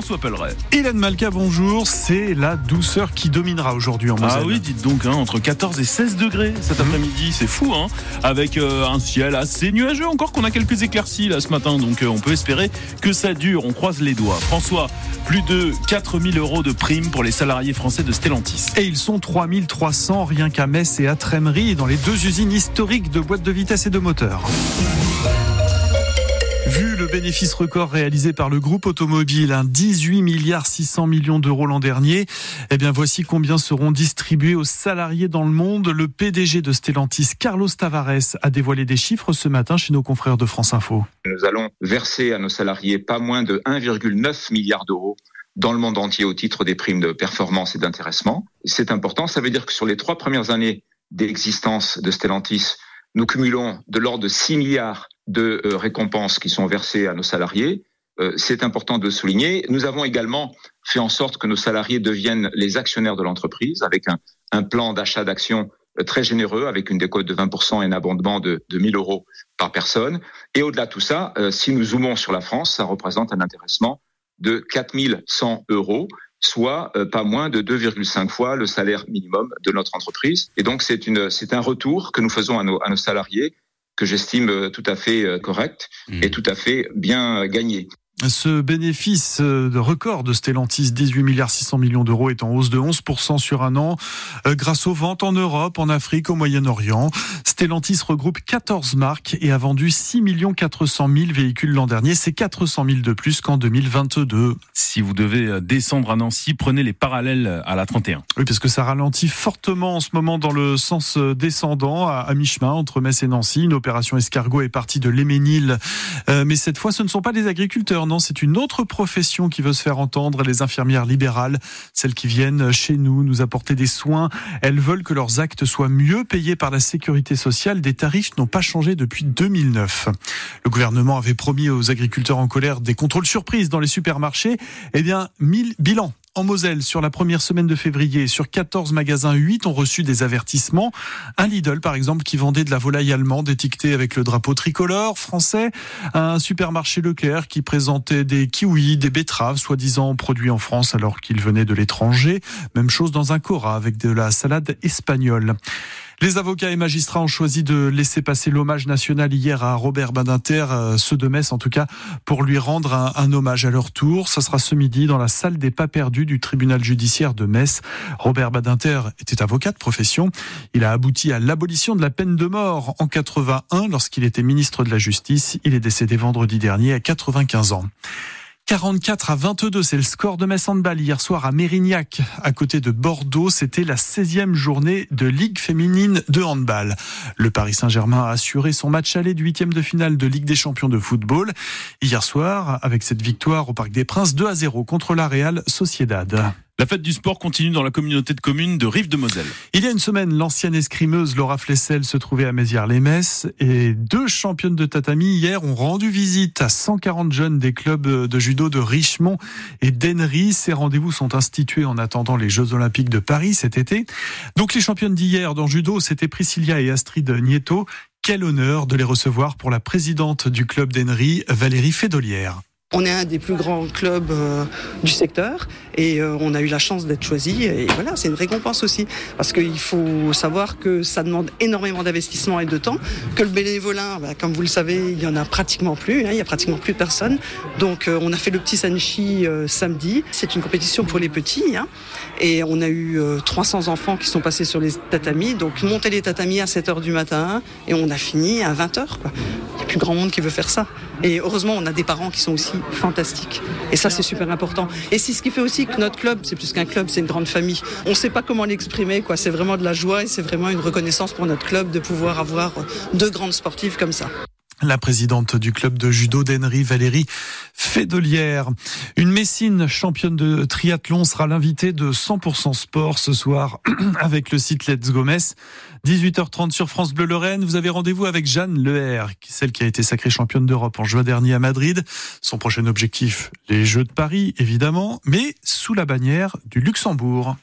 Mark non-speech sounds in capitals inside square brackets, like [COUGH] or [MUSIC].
François Pelleret. Hélène Malka, bonjour. C'est la douceur qui dominera aujourd'hui en Moselle. Ah oui, dites donc, hein, entre 14 et 16 degrés cet Mhm. après-midi, c'est fou, hein, avec euh, un ciel assez nuageux encore qu'on a quelques éclaircies là ce matin, donc euh, on peut espérer que ça dure. On croise les doigts. François, plus de 4000 euros de primes pour les salariés français de Stellantis. Et ils sont 3300 rien qu'à Metz et à Trémery, dans les deux usines historiques de boîtes de vitesse et de moteurs. Le bénéfice record réalisé par le groupe automobile, un 18 milliards 600 millions d'euros l'an dernier, eh bien voici combien seront distribués aux salariés dans le monde. Le PDG de Stellantis, Carlos Tavares, a dévoilé des chiffres ce matin chez nos confrères de France Info. Nous allons verser à nos salariés pas moins de 1,9 milliard d'euros dans le monde entier au titre des primes de performance et d'intéressement. C'est important, ça veut dire que sur les trois premières années d'existence de Stellantis, nous cumulons de l'ordre de 6 milliards de euh, récompenses qui sont versées à nos salariés. Euh, c'est important de souligner. Nous avons également fait en sorte que nos salariés deviennent les actionnaires de l'entreprise avec un, plan d'achat d'actions euh, très généreux avec une décote de 20% et un abondement de, de 1000 euros par personne. Et au-delà de tout ça, si nous zoomons sur la France, ça représente un intéressement de 4100 euros, soit pas moins de 2,5 fois le salaire minimum de notre entreprise. Et donc c'est un retour que nous faisons à nos salariés que j'estime euh, tout à fait euh, correct et tout à fait bien euh, gagné. Ce bénéfice euh, de record de Stellantis, 18 milliards 600 millions d'euros, est en hausse de 11% sur un an, euh, grâce aux ventes en Europe, en Afrique, au Moyen-Orient. Stellantis regroupe 14 marques et a vendu 6 400 000 véhicules l'an dernier. C'est 400 000 de plus qu'en 2022. Si vous devez euh, descendre à Nancy, prenez les parallèles à la 31. Oui, parce que ça ralentit fortement en ce moment dans le sens descendant, à, mi-chemin entre Metz et Nancy. Une opération escargot est partie de l'Éménil. Mais cette fois, ce ne sont pas des agriculteurs, c'est une autre profession qui veut se faire entendre, les infirmières libérales, celles qui viennent chez nous nous apporter des soins. Elles veulent que leurs actes soient mieux payés par la sécurité sociale. Des tarifs n'ont pas changé depuis 2009. Le gouvernement avait promis aux agriculteurs en colère des contrôles surprises dans les supermarchés. Eh bien, 1000 bilans en Moselle, sur la première semaine de février, sur 14 magasins, 8 ont reçu des avertissements. Un Lidl, par exemple, qui vendait de la volaille allemande étiquetée avec le drapeau tricolore français. Un supermarché Leclerc qui présentait des kiwis, des betteraves, soi-disant produits en France alors qu'ils venaient de l'étranger. Même chose dans un Cora avec de la salade espagnole. Les avocats et magistrats ont choisi de laisser passer l'hommage national hier à Robert Badinter, euh, ceux de Metz en tout cas, pour lui rendre un, hommage à leur tour. Ça sera ce midi dans la salle des pas perdus du tribunal judiciaire de Metz. Robert Badinter était avocat de profession. Il a abouti à l'abolition de la peine de mort en 81 lorsqu'il était ministre de la Justice. Il est décédé vendredi dernier à 95 ans. 44 à 22, c'est le score de Metz Handball hier soir à Mérignac, à côté de Bordeaux. C'était la 16e journée de Ligue féminine de handball. Le Paris Saint-Germain a assuré son match aller du huitième de finale de Ligue des champions de football hier soir avec cette victoire au Parc des Princes 2 à 0 contre la Real Sociedad. La fête du sport continue dans la communauté de communes de Rive-de-Moselle. Il y a une semaine, l'ancienne escrimeuse Laura Flessel se trouvait à Mézières-les-Messes et deux championnes de tatami hier ont rendu visite à 140 jeunes des clubs de judo de Richemont et d'Ennery. Ces rendez-vous sont institués en attendant les Jeux Olympiques de Paris cet été. Donc les championnes d'hier dans judo, c'était Priscilla et Astrid Nieto. Quel honneur de les recevoir pour la présidente du club d'Ennery, Valérie Fédolière. On est un des plus grands clubs euh, du secteur et euh, on a eu la chance d'être choisi et voilà, c'est une récompense aussi parce qu'il faut savoir que ça demande énormément d'investissement et de temps, que le bénévolat, bah, comme vous le savez, il y en a pratiquement plus, hein, il y a pratiquement plus de personnes. Donc euh, on a fait le petit Sanchi samedi, c'est une compétition pour les petits hein, et on a eu 300 enfants qui sont passés sur les tatamis, donc monter les tatamis à 7 heures du matin et on a fini à 20 heures. Quoi. Il n'y a plus grand monde qui veut faire ça. Et heureusement, on a des parents qui sont aussi fantastiques. Et ça, c'est super important. Et c'est ce qui fait aussi que notre club, c'est plus qu'un club, c'est une grande famille. On ne sait pas comment l'exprimer, quoi. C'est vraiment de la joie et c'est vraiment une reconnaissance pour notre club de pouvoir avoir deux grandes sportives comme ça. La présidente du club de judo d'Henry, Valérie Fédelière. Une Messine championne de triathlon sera l'invitée de 100% sport ce soir [CLEARS THROAT] avec le site Let's Go Metz. 18h30 sur France Bleu Lorraine. Vous avez rendez-vous avec Jeanne Leher, celle qui a été sacrée championne d'Europe en juin dernier à Madrid. Son prochain objectif, les Jeux de Paris, évidemment, mais sous la bannière du Luxembourg.